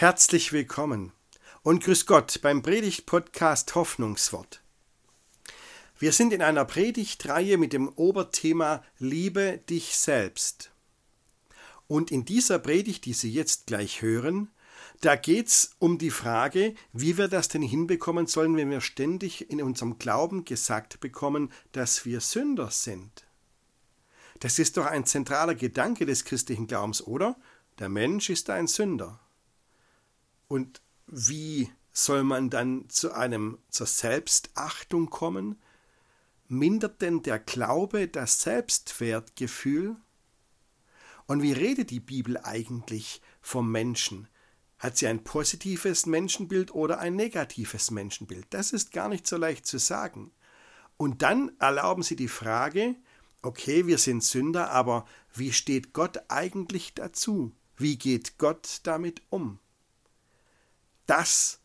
Herzlich willkommen und grüß Gott beim Predigt-Podcast Hoffnungswort. Wir sind in einer Predigtreihe mit dem Oberthema Liebe dich selbst. Und in dieser Predigt, die Sie jetzt gleich hören, da geht es um die Frage, wie wir das denn hinbekommen sollen, wenn wir ständig in unserem Glauben gesagt bekommen, dass wir Sünder sind. Das ist doch ein zentraler Gedanke des christlichen Glaubens, oder? Der Mensch ist ein Sünder. Und wie soll man dann zu einem zur Selbstachtung kommen? Mindert denn der Glaube das Selbstwertgefühl? Und wie redet die Bibel eigentlich vom Menschen? Hat sie ein positives Menschenbild oder ein negatives Menschenbild? Das ist gar nicht so leicht zu sagen. Und dann erlauben sie die Frage, okay, wir sind Sünder, aber wie steht Gott eigentlich dazu? Wie geht Gott damit um? Das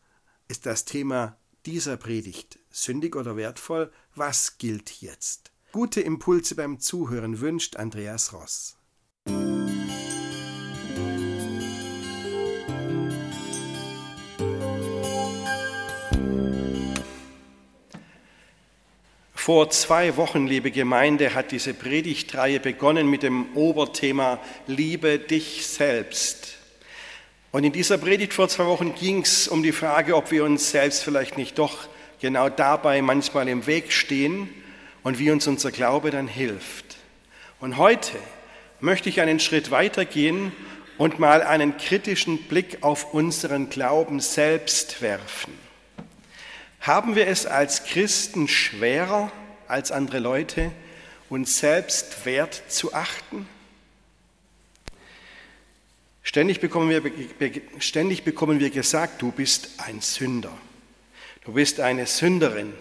ist das Thema dieser Predigt. Sündig oder wertvoll? Was gilt jetzt? Gute Impulse beim Zuhören wünscht Andreas Ross. Vor zwei Wochen, liebe Gemeinde, hat diese Predigtreihe begonnen mit dem Oberthema Liebe dich selbst. Und in dieser Predigt vor zwei Wochen ging es um die Frage, ob wir uns selbst vielleicht nicht doch genau dabei manchmal im Weg stehen und wie uns unser Glaube dann hilft. Und heute möchte ich einen Schritt weitergehen und mal einen kritischen Blick auf unseren Glauben selbst werfen. Haben wir es als Christen schwerer als andere Leute, uns selbst wert zu achten? Ständig bekommen, wir, ständig bekommen wir gesagt, du bist ein Sünder. Du bist eine Sünderin.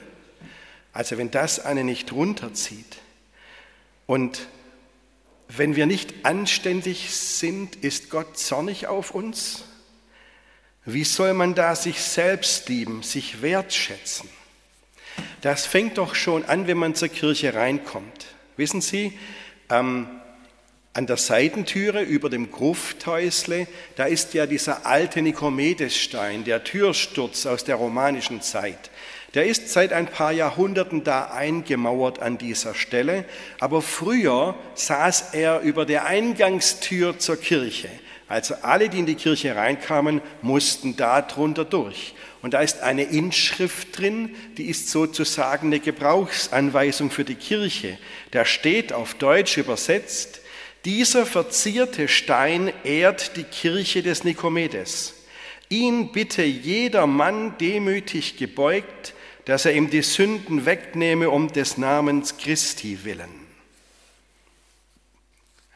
Also wenn das eine nicht runterzieht. Und wenn wir nicht anständig sind, ist Gott zornig auf uns? Wie soll man da sich selbst lieben, sich wertschätzen? Das fängt doch schon an, wenn man zur Kirche reinkommt. Wissen Sie, ähm, an der Seitentüre über dem Grufthäusle, da ist ja dieser alte Nikomedesstein, der Türsturz aus der romanischen Zeit. Der ist seit ein paar Jahrhunderten da eingemauert an dieser Stelle, aber früher saß er über der Eingangstür zur Kirche. Also alle, die in die Kirche reinkamen, mussten da drunter durch. Und da ist eine Inschrift drin, die ist sozusagen eine Gebrauchsanweisung für die Kirche. Da steht auf Deutsch übersetzt, dieser verzierte Stein ehrt die Kirche des Nikomedes. Ihn bitte jeder Mann demütig gebeugt, dass er ihm die Sünden wegnehme um des Namens Christi willen.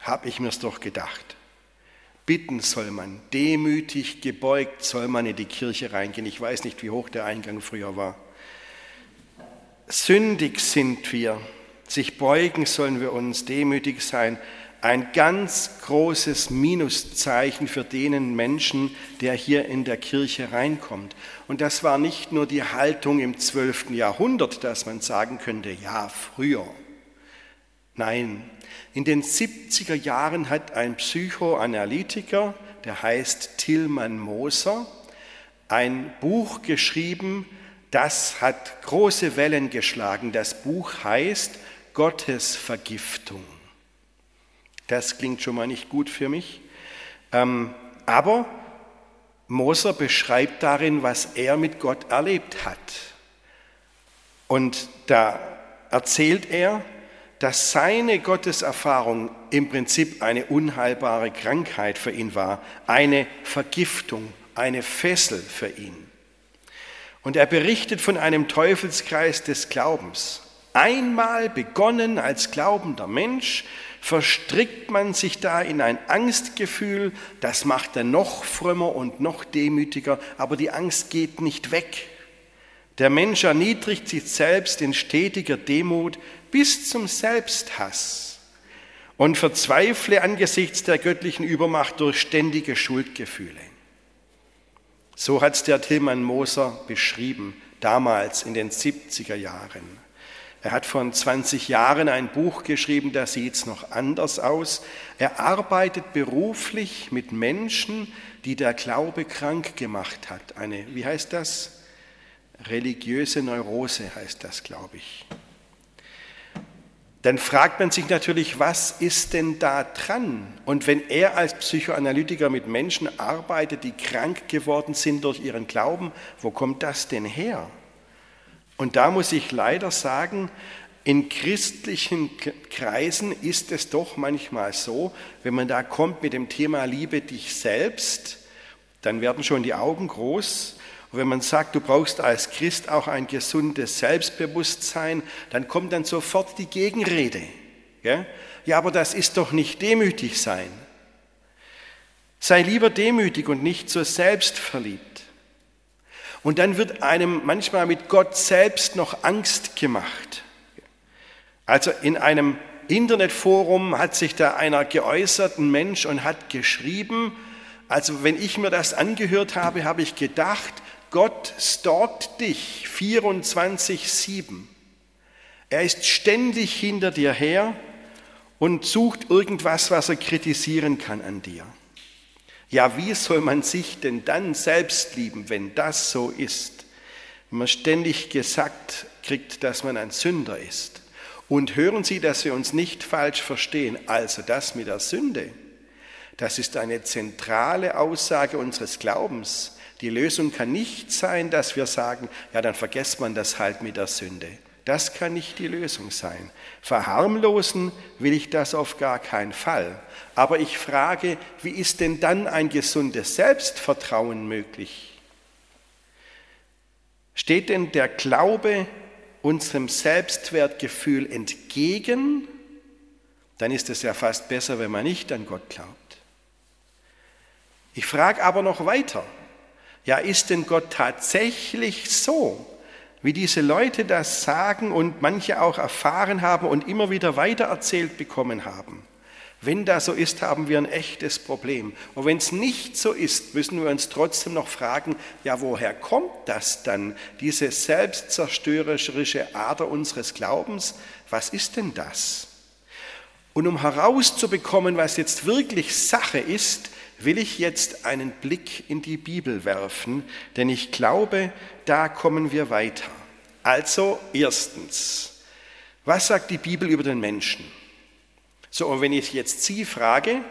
Hab ich mir's doch gedacht. Bitten soll man, demütig gebeugt soll man in die Kirche reingehen. Ich weiß nicht, wie hoch der Eingang früher war. Sündig sind wir, sich beugen sollen wir uns, demütig sein ein ganz großes Minuszeichen für den Menschen, der hier in der Kirche reinkommt. Und das war nicht nur die Haltung im 12. Jahrhundert, dass man sagen könnte, ja, früher. Nein, in den 70er Jahren hat ein Psychoanalytiker, der heißt Tillmann Moser, ein Buch geschrieben, das hat große Wellen geschlagen. Das Buch heißt Gottes Vergiftung. Das klingt schon mal nicht gut für mich. Ähm, aber Moser beschreibt darin, was er mit Gott erlebt hat. Und da erzählt er, dass seine Gotteserfahrung im Prinzip eine unheilbare Krankheit für ihn war, eine Vergiftung, eine Fessel für ihn. Und er berichtet von einem Teufelskreis des Glaubens. Einmal begonnen als glaubender Mensch, verstrickt man sich da in ein Angstgefühl, das macht er noch frömmer und noch demütiger, aber die Angst geht nicht weg. Der Mensch erniedrigt sich selbst in stetiger Demut bis zum Selbsthass und verzweifle angesichts der göttlichen Übermacht durch ständige Schuldgefühle. So hat es der Tilman Moser beschrieben, damals in den 70er Jahren. Er hat vor 20 Jahren ein Buch geschrieben, da sieht es noch anders aus. Er arbeitet beruflich mit Menschen, die der Glaube krank gemacht hat. Eine, wie heißt das? Religiöse Neurose heißt das, glaube ich. Dann fragt man sich natürlich, was ist denn da dran? Und wenn er als Psychoanalytiker mit Menschen arbeitet, die krank geworden sind durch ihren Glauben, wo kommt das denn her? Und da muss ich leider sagen, in christlichen Kreisen ist es doch manchmal so, wenn man da kommt mit dem Thema Liebe dich selbst, dann werden schon die Augen groß. Und wenn man sagt, du brauchst als Christ auch ein gesundes Selbstbewusstsein, dann kommt dann sofort die Gegenrede. Ja, aber das ist doch nicht demütig sein. Sei lieber demütig und nicht so selbstverliebt. Und dann wird einem manchmal mit Gott selbst noch Angst gemacht. Also in einem Internetforum hat sich da einer geäußert, ein Mensch, und hat geschrieben, also wenn ich mir das angehört habe, habe ich gedacht, Gott stalkt dich 24-7. Er ist ständig hinter dir her und sucht irgendwas, was er kritisieren kann an dir. Ja, wie soll man sich denn dann selbst lieben, wenn das so ist? Wenn man ständig gesagt kriegt, dass man ein Sünder ist. Und hören Sie, dass wir uns nicht falsch verstehen. Also das mit der Sünde, das ist eine zentrale Aussage unseres Glaubens. Die Lösung kann nicht sein, dass wir sagen, ja, dann vergesst man das halt mit der Sünde. Das kann nicht die Lösung sein. Verharmlosen will ich das auf gar keinen Fall. Aber ich frage, wie ist denn dann ein gesundes Selbstvertrauen möglich? Steht denn der Glaube unserem Selbstwertgefühl entgegen, dann ist es ja fast besser, wenn man nicht an Gott glaubt. Ich frage aber noch weiter, ja, ist denn Gott tatsächlich so, wie diese Leute das sagen und manche auch erfahren haben und immer wieder weitererzählt bekommen haben? Wenn das so ist, haben wir ein echtes Problem. Und wenn es nicht so ist, müssen wir uns trotzdem noch fragen, ja, woher kommt das dann, diese selbstzerstörerische Ader unseres Glaubens? Was ist denn das? Und um herauszubekommen, was jetzt wirklich Sache ist, will ich jetzt einen Blick in die Bibel werfen, denn ich glaube, da kommen wir weiter. Also erstens, was sagt die Bibel über den Menschen? So, und wenn ich jetzt Sie frage,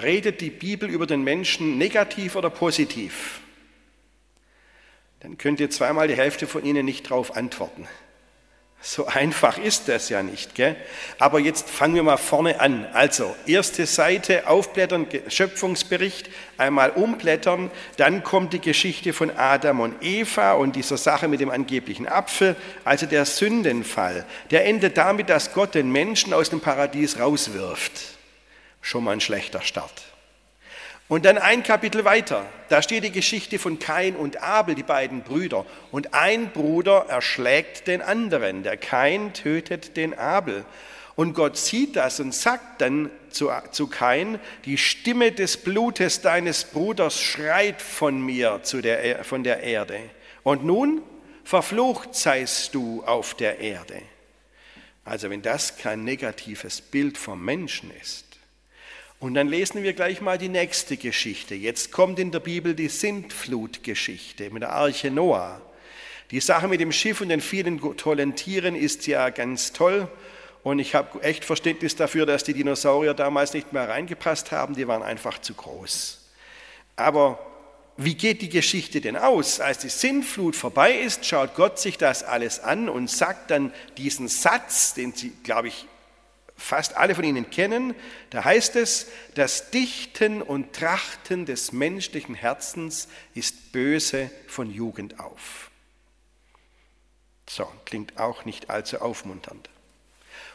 redet die Bibel über den Menschen negativ oder positiv? Dann könnt ihr zweimal die Hälfte von Ihnen nicht darauf antworten. So einfach ist das ja nicht. Gell? Aber jetzt fangen wir mal vorne an. Also, erste Seite, aufblättern, Schöpfungsbericht, einmal umblättern, dann kommt die Geschichte von Adam und Eva und dieser Sache mit dem angeblichen Apfel, also der Sündenfall. Der endet damit, dass Gott den Menschen aus dem Paradies rauswirft. Schon mal ein schlechter Start. Und dann ein Kapitel weiter, da steht die Geschichte von Kain und Abel, die beiden Brüder. Und ein Bruder erschlägt den anderen. Der Kain tötet den Abel. Und Gott sieht das und sagt dann zu, zu Kain, die Stimme des Blutes deines Bruders schreit von mir zu der, von der Erde. Und nun verflucht seist du auf der Erde. Also wenn das kein negatives Bild vom Menschen ist, und dann lesen wir gleich mal die nächste Geschichte. Jetzt kommt in der Bibel die Sintflutgeschichte mit der Arche Noah. Die Sache mit dem Schiff und den vielen tollen Tieren ist ja ganz toll. Und ich habe echt Verständnis dafür, dass die Dinosaurier damals nicht mehr reingepasst haben. Die waren einfach zu groß. Aber wie geht die Geschichte denn aus? Als die Sintflut vorbei ist, schaut Gott sich das alles an und sagt dann diesen Satz, den Sie, glaube ich, fast alle von Ihnen kennen, da heißt es, das Dichten und Trachten des menschlichen Herzens ist böse von Jugend auf. So, klingt auch nicht allzu aufmunternd.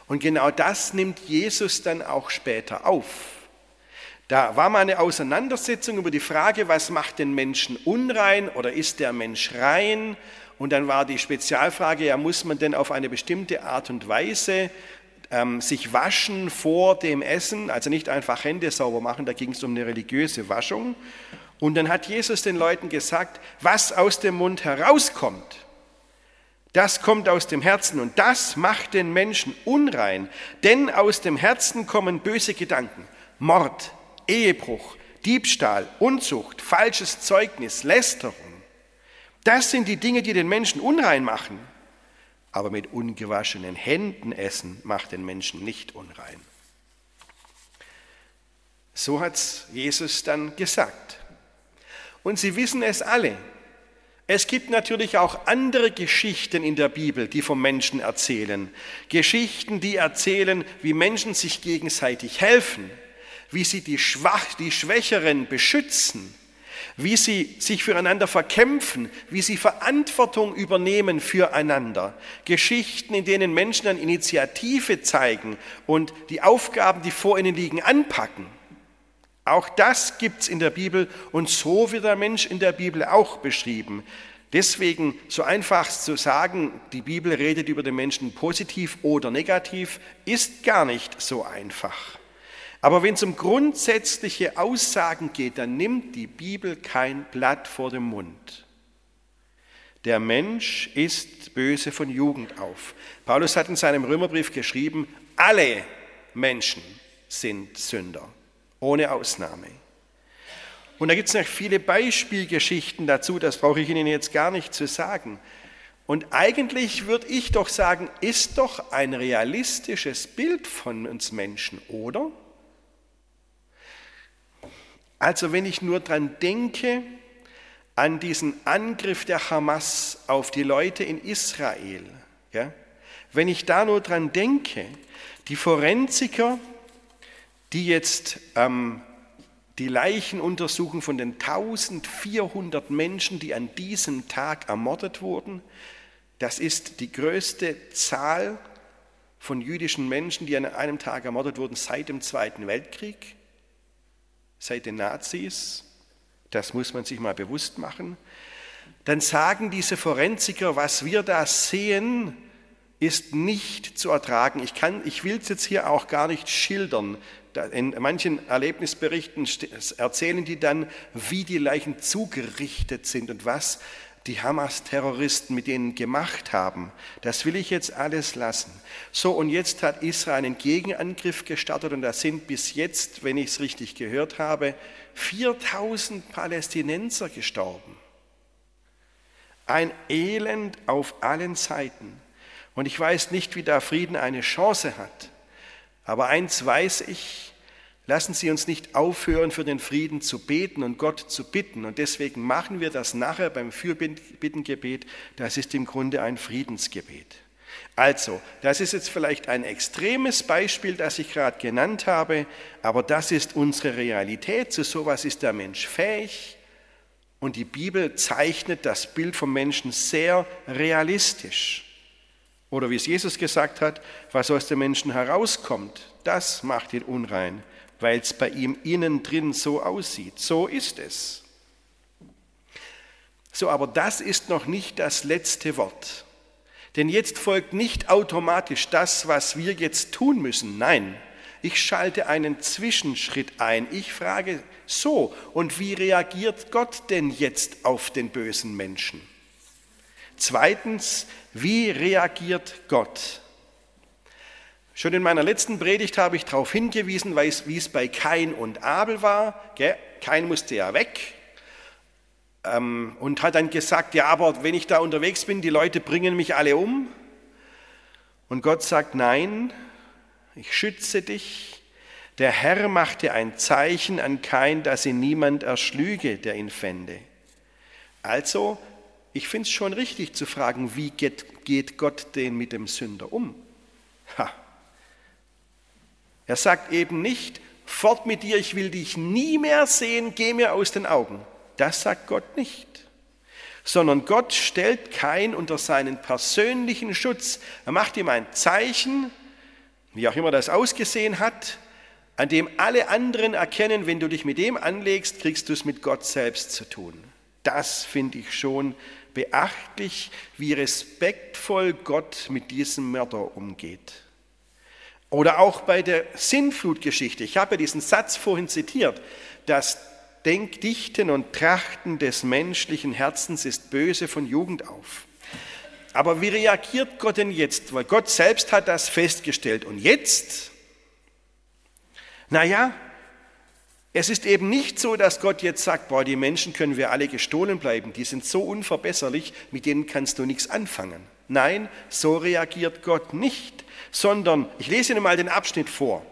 Und genau das nimmt Jesus dann auch später auf. Da war mal eine Auseinandersetzung über die Frage, was macht den Menschen unrein oder ist der Mensch rein? Und dann war die Spezialfrage, ja, muss man denn auf eine bestimmte Art und Weise ähm, sich waschen vor dem Essen, also nicht einfach Hände sauber machen, da ging es um eine religiöse Waschung. Und dann hat Jesus den Leuten gesagt, was aus dem Mund herauskommt, Das kommt aus dem Herzen und das macht den Menschen unrein, denn aus dem Herzen kommen böse Gedanken, Mord, Ehebruch, Diebstahl, Unzucht, falsches Zeugnis, Lästerung. Das sind die Dinge, die den Menschen unrein machen. Aber mit ungewaschenen Händen essen macht den Menschen nicht unrein. So hat Jesus dann gesagt. Und Sie wissen es alle. Es gibt natürlich auch andere Geschichten in der Bibel, die vom Menschen erzählen. Geschichten, die erzählen, wie Menschen sich gegenseitig helfen, wie sie die, Schwach, die Schwächeren beschützen, wie sie sich füreinander verkämpfen, wie sie Verantwortung übernehmen füreinander. Geschichten, in denen Menschen dann Initiative zeigen und die Aufgaben, die vor ihnen liegen, anpacken. Auch das gibt es in der Bibel und so wird der Mensch in der Bibel auch beschrieben. Deswegen so einfach zu sagen, die Bibel redet über den Menschen positiv oder negativ, ist gar nicht so einfach. Aber wenn es um grundsätzliche Aussagen geht, dann nimmt die Bibel kein Blatt vor dem Mund. Der Mensch ist böse von Jugend auf. Paulus hat in seinem Römerbrief geschrieben, alle Menschen sind Sünder, ohne Ausnahme. Und da gibt es noch viele Beispielgeschichten dazu, das brauche ich Ihnen jetzt gar nicht zu sagen. Und eigentlich würde ich doch sagen, ist doch ein realistisches Bild von uns Menschen, oder? Also wenn ich nur daran denke, an diesen Angriff der Hamas auf die Leute in Israel, ja, wenn ich da nur dran denke, die Forensiker, die jetzt ähm, die Leichen untersuchen von den 1400 Menschen, die an diesem Tag ermordet wurden, das ist die größte Zahl von jüdischen Menschen, die an einem Tag ermordet wurden seit dem Zweiten Weltkrieg seit den Nazis, das muss man sich mal bewusst machen, dann sagen diese Forensiker, was wir da sehen, ist nicht zu ertragen. Ich, ich will es jetzt hier auch gar nicht schildern. In manchen Erlebnisberichten erzählen die dann, wie die Leichen zugerichtet sind und was die Hamas-Terroristen mit denen gemacht haben. Das will ich jetzt alles lassen. So, und jetzt hat Israel einen Gegenangriff gestartet und da sind bis jetzt, wenn ich es richtig gehört habe, 4000 Palästinenser gestorben. Ein Elend auf allen Seiten. Und ich weiß nicht, wie da Frieden eine Chance hat. Aber eins weiß ich, Lassen Sie uns nicht aufhören, für den Frieden zu beten und Gott zu bitten. Und deswegen machen wir das nachher beim Fürbittengebet. Das ist im Grunde ein Friedensgebet. Also, das ist jetzt vielleicht ein extremes Beispiel, das ich gerade genannt habe, aber das ist unsere Realität. Zu sowas ist der Mensch fähig. Und die Bibel zeichnet das Bild vom Menschen sehr realistisch. Oder wie es Jesus gesagt hat, was aus dem Menschen herauskommt, das macht ihn unrein weil es bei ihm innen drin so aussieht. So ist es. So, aber das ist noch nicht das letzte Wort. Denn jetzt folgt nicht automatisch das, was wir jetzt tun müssen. Nein, ich schalte einen Zwischenschritt ein. Ich frage so, und wie reagiert Gott denn jetzt auf den bösen Menschen? Zweitens, wie reagiert Gott? Schon in meiner letzten Predigt habe ich darauf hingewiesen, wie es bei Kain und Abel war. Kain musste ja weg ähm, und hat dann gesagt, ja, aber wenn ich da unterwegs bin, die Leute bringen mich alle um. Und Gott sagt, nein, ich schütze dich. Der Herr machte ein Zeichen an Kain, dass ihn niemand erschlüge, der ihn fände. Also, ich finde es schon richtig zu fragen, wie geht, geht Gott denn mit dem Sünder um? Ha, er sagt eben nicht, fort mit dir, ich will dich nie mehr sehen, geh mir aus den Augen. Das sagt Gott nicht. Sondern Gott stellt kein unter seinen persönlichen Schutz. Er macht ihm ein Zeichen, wie auch immer das ausgesehen hat, an dem alle anderen erkennen, wenn du dich mit dem anlegst, kriegst du es mit Gott selbst zu tun. Das finde ich schon beachtlich, wie respektvoll Gott mit diesem Mörder umgeht. Oder auch bei der Sinnflutgeschichte. Ich habe diesen Satz vorhin zitiert. Das Denkdichten und Trachten des menschlichen Herzens ist böse von Jugend auf. Aber wie reagiert Gott denn jetzt? Weil Gott selbst hat das festgestellt. Und jetzt? Naja, es ist eben nicht so, dass Gott jetzt sagt, boah, die Menschen können wir alle gestohlen bleiben, die sind so unverbesserlich, mit denen kannst du nichts anfangen. Nein, so reagiert Gott nicht, sondern, ich lese Ihnen mal den Abschnitt vor,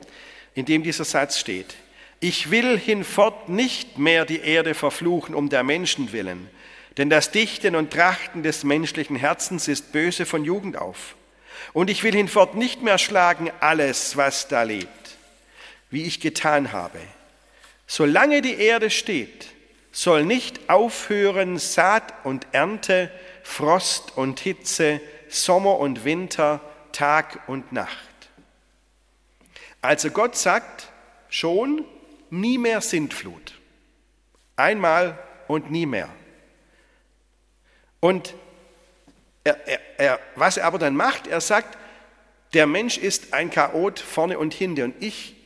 in dem dieser Satz steht. Ich will hinfort nicht mehr die Erde verfluchen um der Menschen willen, denn das Dichten und Trachten des menschlichen Herzens ist böse von Jugend auf. Und ich will hinfort nicht mehr schlagen alles, was da lebt, wie ich getan habe. Solange die Erde steht, soll nicht aufhören Saat und Ernte, Frost und Hitze, Sommer und Winter, Tag und Nacht. Also Gott sagt schon, nie mehr Sintflut. Einmal und nie mehr. Und er, er, er, was er aber dann macht, er sagt, der Mensch ist ein Chaot vorne und hinten und ich,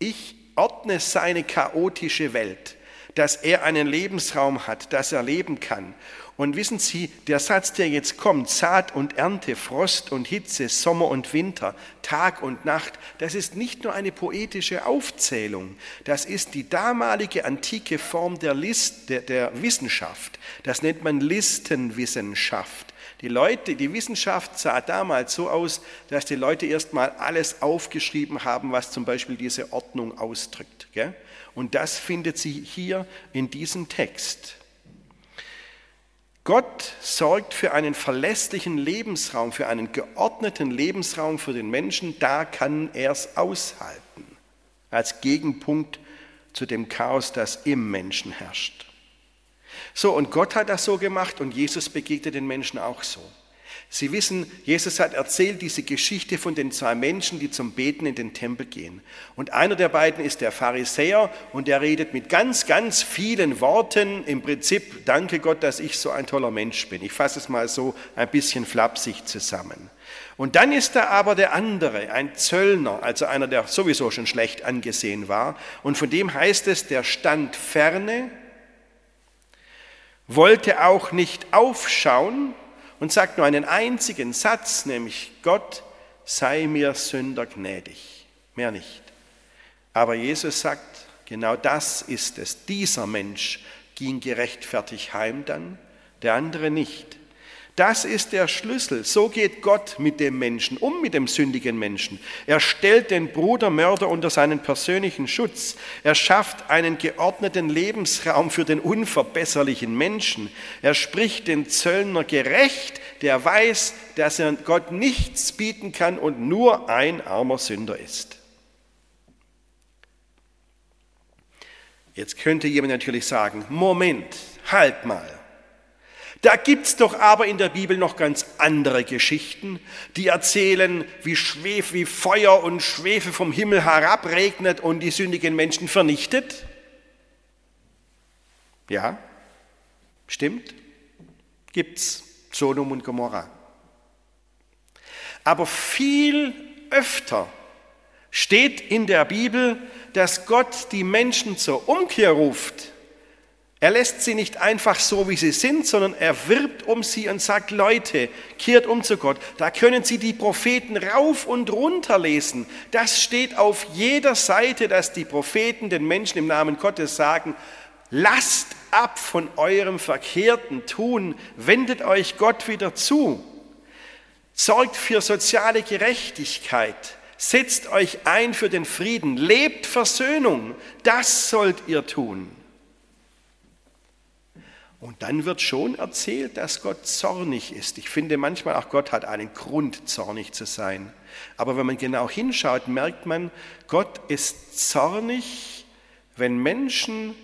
ich ordne seine chaotische Welt, dass er einen Lebensraum hat, dass er leben kann. Und wissen Sie, der Satz, der jetzt kommt, Saat und Ernte, Frost und Hitze, Sommer und Winter, Tag und Nacht, das ist nicht nur eine poetische Aufzählung, das ist die damalige antike Form der, List, der, der Wissenschaft. Das nennt man Listenwissenschaft. Die Leute, die Wissenschaft sah damals so aus, dass die Leute erstmal alles aufgeschrieben haben, was zum Beispiel diese Ordnung ausdrückt. Und das findet sie hier in diesem Text. Gott sorgt für einen verlässlichen Lebensraum, für einen geordneten Lebensraum für den Menschen, da kann er es aushalten, als Gegenpunkt zu dem Chaos, das im Menschen herrscht. So, und Gott hat das so gemacht und Jesus begegnet den Menschen auch so. Sie wissen, Jesus hat erzählt diese Geschichte von den zwei Menschen, die zum Beten in den Tempel gehen. Und einer der beiden ist der Pharisäer und der redet mit ganz, ganz vielen Worten im Prinzip, danke Gott, dass ich so ein toller Mensch bin. Ich fasse es mal so ein bisschen flapsig zusammen. Und dann ist da aber der andere, ein Zöllner, also einer, der sowieso schon schlecht angesehen war. Und von dem heißt es, der stand ferne, wollte auch nicht aufschauen, und sagt nur einen einzigen Satz, nämlich Gott sei mir Sünder gnädig. Mehr nicht. Aber Jesus sagt, genau das ist es. Dieser Mensch ging gerechtfertigt heim dann, der andere nicht. Das ist der Schlüssel. So geht Gott mit dem Menschen um, mit dem sündigen Menschen. Er stellt den Brudermörder unter seinen persönlichen Schutz. Er schafft einen geordneten Lebensraum für den unverbesserlichen Menschen. Er spricht den Zöllner gerecht, der weiß, dass er Gott nichts bieten kann und nur ein armer Sünder ist. Jetzt könnte jemand natürlich sagen, Moment, halt mal. Da gibt es doch aber in der Bibel noch ganz andere Geschichten, die erzählen, wie, Schwef, wie Feuer und Schwefel vom Himmel herabregnet und die sündigen Menschen vernichtet. Ja, stimmt, gibt's Sodom und Gomorra. Aber viel öfter steht in der Bibel, dass Gott die Menschen zur Umkehr ruft er lässt sie nicht einfach so, wie sie sind, sondern er wirbt um sie und sagt, Leute, kehrt um zu Gott. Da können Sie die Propheten rauf und runter lesen. Das steht auf jeder Seite, dass die Propheten den Menschen im Namen Gottes sagen, lasst ab von eurem verkehrten Tun, wendet euch Gott wieder zu, sorgt für soziale Gerechtigkeit, setzt euch ein für den Frieden, lebt Versöhnung, das sollt ihr tun. Und dann wird schon erzählt, dass Gott zornig ist. Ich finde manchmal auch Gott hat einen Grund, zornig zu sein. Aber wenn man genau hinschaut, merkt man, Gott ist zornig, wenn Menschen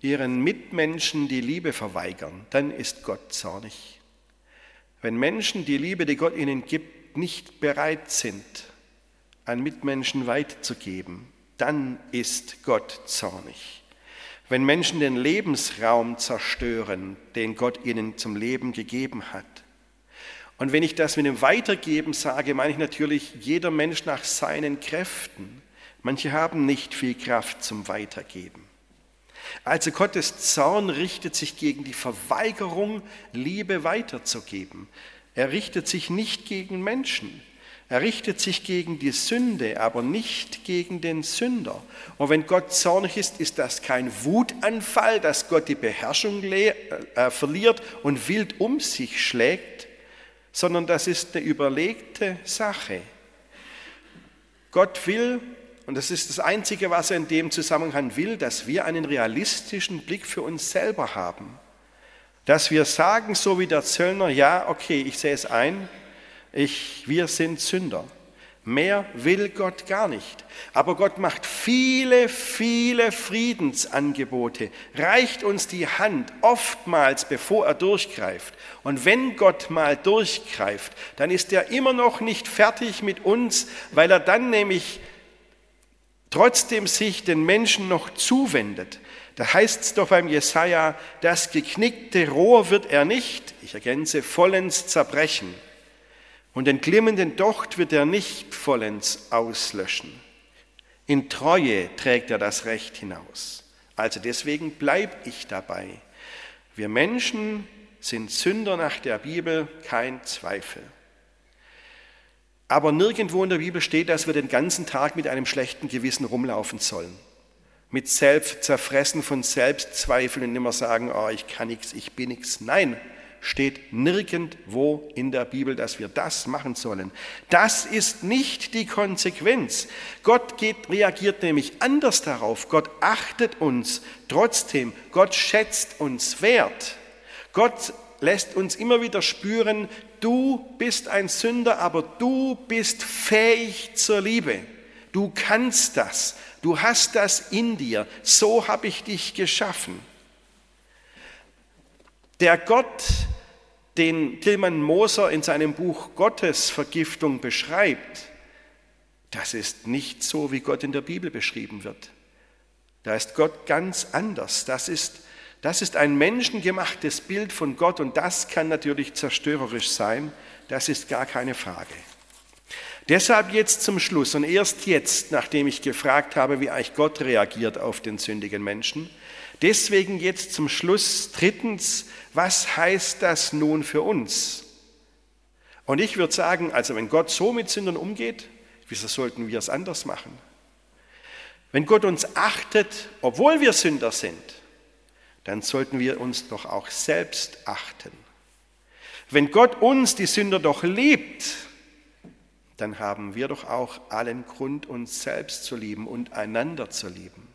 ihren Mitmenschen die Liebe verweigern. Dann ist Gott zornig. Wenn Menschen die Liebe, die Gott ihnen gibt, nicht bereit sind, an Mitmenschen weiterzugeben, dann ist Gott zornig. Wenn Menschen den Lebensraum zerstören, den Gott ihnen zum Leben gegeben hat. Und wenn ich das mit dem Weitergeben sage, meine ich natürlich jeder Mensch nach seinen Kräften. Manche haben nicht viel Kraft zum Weitergeben. Also Gottes Zorn richtet sich gegen die Verweigerung, Liebe weiterzugeben. Er richtet sich nicht gegen Menschen. Er richtet sich gegen die Sünde, aber nicht gegen den Sünder. Und wenn Gott zornig ist, ist das kein Wutanfall, dass Gott die Beherrschung äh, verliert und wild um sich schlägt, sondern das ist eine überlegte Sache. Gott will, und das ist das Einzige, was er in dem Zusammenhang will, dass wir einen realistischen Blick für uns selber haben. Dass wir sagen, so wie der Zöllner, ja, okay, ich sehe es ein, ich, wir sind Sünder. Mehr will Gott gar nicht. Aber Gott macht viele, viele Friedensangebote, reicht uns die Hand oftmals, bevor er durchgreift. Und wenn Gott mal durchgreift, dann ist er immer noch nicht fertig mit uns, weil er dann nämlich trotzdem sich den Menschen noch zuwendet. Da heißt es doch beim Jesaja, das geknickte Rohr wird er nicht, ich ergänze, vollends zerbrechen und den glimmenden Docht wird er nicht vollends auslöschen. In Treue trägt er das Recht hinaus. Also deswegen bleib ich dabei. Wir Menschen sind Sünder nach der Bibel, kein Zweifel. Aber nirgendwo in der Bibel steht, dass wir den ganzen Tag mit einem schlechten Gewissen rumlaufen sollen. Mit Selbst zerfressen von Selbstzweifeln und immer sagen, oh, ich kann nichts, ich bin nichts. Nein, steht nirgendwo in der Bibel, dass wir das machen sollen. Das ist nicht die Konsequenz. Gott geht, reagiert nämlich anders darauf. Gott achtet uns trotzdem. Gott schätzt uns wert. Gott lässt uns immer wieder spüren, du bist ein Sünder, aber du bist fähig zur Liebe. Du kannst das. Du hast das in dir. So habe ich dich geschaffen. Der Gott, den Tilman Moser in seinem Buch Gottesvergiftung beschreibt, das ist nicht so, wie Gott in der Bibel beschrieben wird. Da ist Gott ganz anders. Das ist, das ist ein menschengemachtes Bild von Gott und das kann natürlich zerstörerisch sein. Das ist gar keine Frage. Deshalb jetzt zum Schluss und erst jetzt, nachdem ich gefragt habe, wie eigentlich Gott reagiert auf den sündigen Menschen, deswegen jetzt zum Schluss drittens, was heißt das nun für uns? Und ich würde sagen, also wenn Gott so mit Sündern umgeht, wieso sollten wir es anders machen? Wenn Gott uns achtet, obwohl wir Sünder sind, dann sollten wir uns doch auch selbst achten. Wenn Gott uns, die Sünder, doch liebt, dann haben wir doch auch allen Grund, uns selbst zu lieben und einander zu lieben.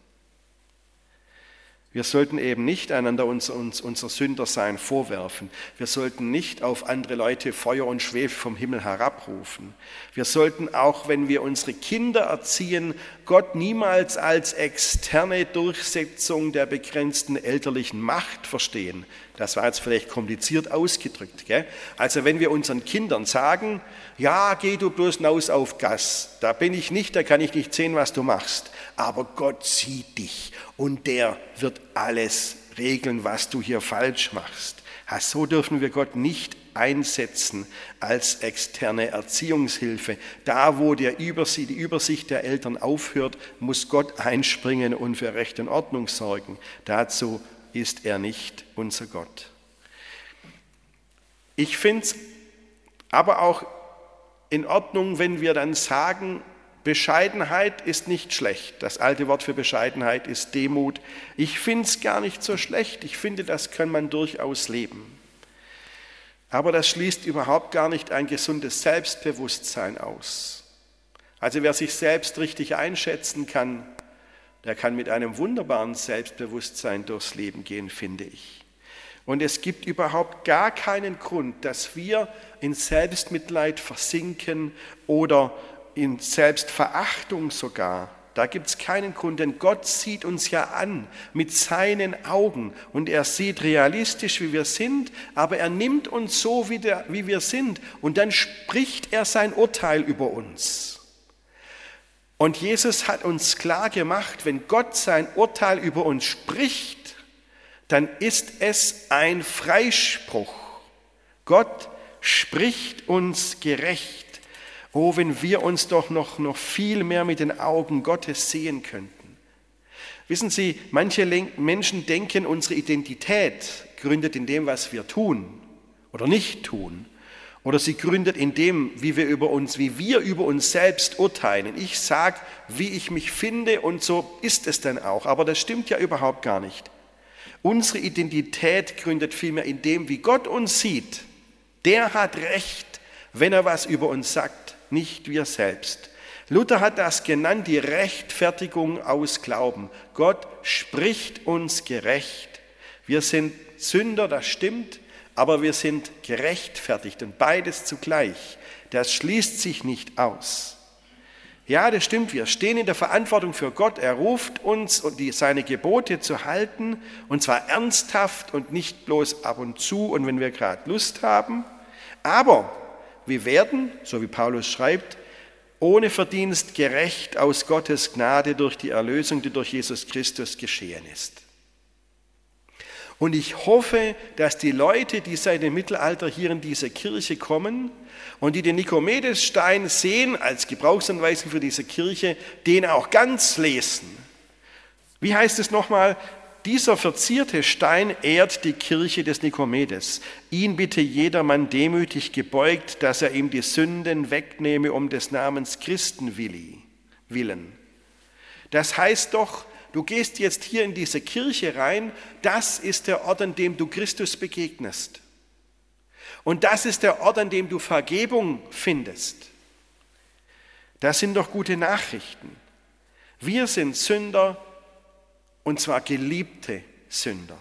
Wir sollten eben nicht einander uns, uns, unser Sündersein vorwerfen. Wir sollten nicht auf andere Leute Feuer und Schwefel vom Himmel herabrufen. Wir sollten auch, wenn wir unsere Kinder erziehen, Gott niemals als externe Durchsetzung der begrenzten elterlichen Macht verstehen. Das war jetzt vielleicht kompliziert ausgedrückt. Gell? Also wenn wir unseren Kindern sagen, ja, geh du bloß hinaus auf Gas, da bin ich nicht, da kann ich nicht sehen, was du machst aber Gott sieht dich und der wird alles regeln, was du hier falsch machst. So dürfen wir Gott nicht einsetzen als externe Erziehungshilfe. Da, wo der Übersicht, die Übersicht der Eltern aufhört, muss Gott einspringen und für Recht und Ordnung sorgen. Dazu ist er nicht unser Gott. Ich finde es aber auch in Ordnung, wenn wir dann sagen, Bescheidenheit ist nicht schlecht. Das alte Wort für Bescheidenheit ist Demut. Ich finde es gar nicht so schlecht. Ich finde, das kann man durchaus leben. Aber das schließt überhaupt gar nicht ein gesundes Selbstbewusstsein aus. Also wer sich selbst richtig einschätzen kann, der kann mit einem wunderbaren Selbstbewusstsein durchs Leben gehen, finde ich. Und es gibt überhaupt gar keinen Grund, dass wir in Selbstmitleid versinken oder in Selbstverachtung sogar. Da gibt es keinen Grund, denn Gott sieht uns ja an mit seinen Augen und er sieht realistisch, wie wir sind, aber er nimmt uns so, wie, der, wie wir sind und dann spricht er sein Urteil über uns. Und Jesus hat uns klar gemacht, wenn Gott sein Urteil über uns spricht, dann ist es ein Freispruch. Gott spricht uns gerecht. Oh, wenn wir uns doch noch, noch viel mehr mit den Augen Gottes sehen könnten. Wissen Sie, manche Menschen denken, unsere Identität gründet in dem, was wir tun oder nicht tun. Oder sie gründet in dem, wie wir über uns, wie wir über uns selbst urteilen. Ich sage, wie ich mich finde und so ist es dann auch. Aber das stimmt ja überhaupt gar nicht. Unsere Identität gründet vielmehr in dem, wie Gott uns sieht. Der hat Recht, wenn er was über uns sagt, nicht wir selbst. Luther hat das genannt, die Rechtfertigung aus Glauben. Gott spricht uns gerecht. Wir sind Sünder, das stimmt, aber wir sind gerechtfertigt und beides zugleich. Das schließt sich nicht aus. Ja, das stimmt, wir stehen in der Verantwortung für Gott. Er ruft uns, seine Gebote zu halten, und zwar ernsthaft und nicht bloß ab und zu und wenn wir gerade Lust haben. Aber wir werden, so wie Paulus schreibt, ohne Verdienst gerecht aus Gottes Gnade durch die Erlösung, die durch Jesus Christus geschehen ist. Und ich hoffe, dass die Leute, die seit dem Mittelalter hier in diese Kirche kommen und die den Nikomedesstein sehen als Gebrauchsanweisung für diese Kirche, den auch ganz lesen. Wie heißt es nochmal? Dieser verzierte Stein ehrt die Kirche des Nikomedes. Ihn bitte jedermann demütig gebeugt, dass er ihm die Sünden wegnehme um des Namens Christen willen. Das heißt doch, du gehst jetzt hier in diese Kirche rein, das ist der Ort, an dem du Christus begegnest. Und das ist der Ort, an dem du Vergebung findest. Das sind doch gute Nachrichten. Wir sind Sünder und zwar geliebte Sünder.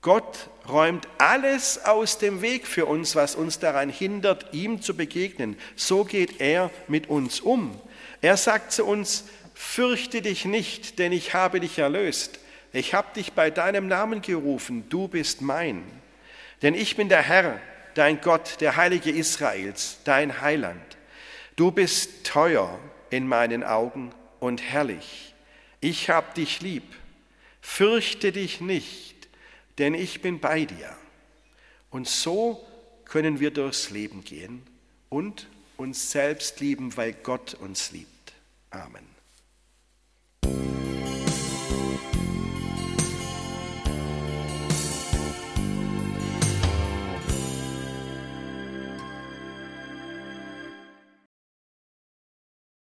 Gott räumt alles aus dem Weg für uns, was uns daran hindert, ihm zu begegnen. So geht er mit uns um. Er sagt zu uns, fürchte dich nicht, denn ich habe dich erlöst. Ich habe dich bei deinem Namen gerufen, du bist mein. Denn ich bin der Herr, dein Gott, der Heilige Israels, dein Heiland. Du bist teuer in meinen Augen und herrlich. Ich habe dich lieb. Fürchte dich nicht, denn ich bin bei dir. Und so können wir durchs Leben gehen und uns selbst lieben, weil Gott uns liebt. Amen.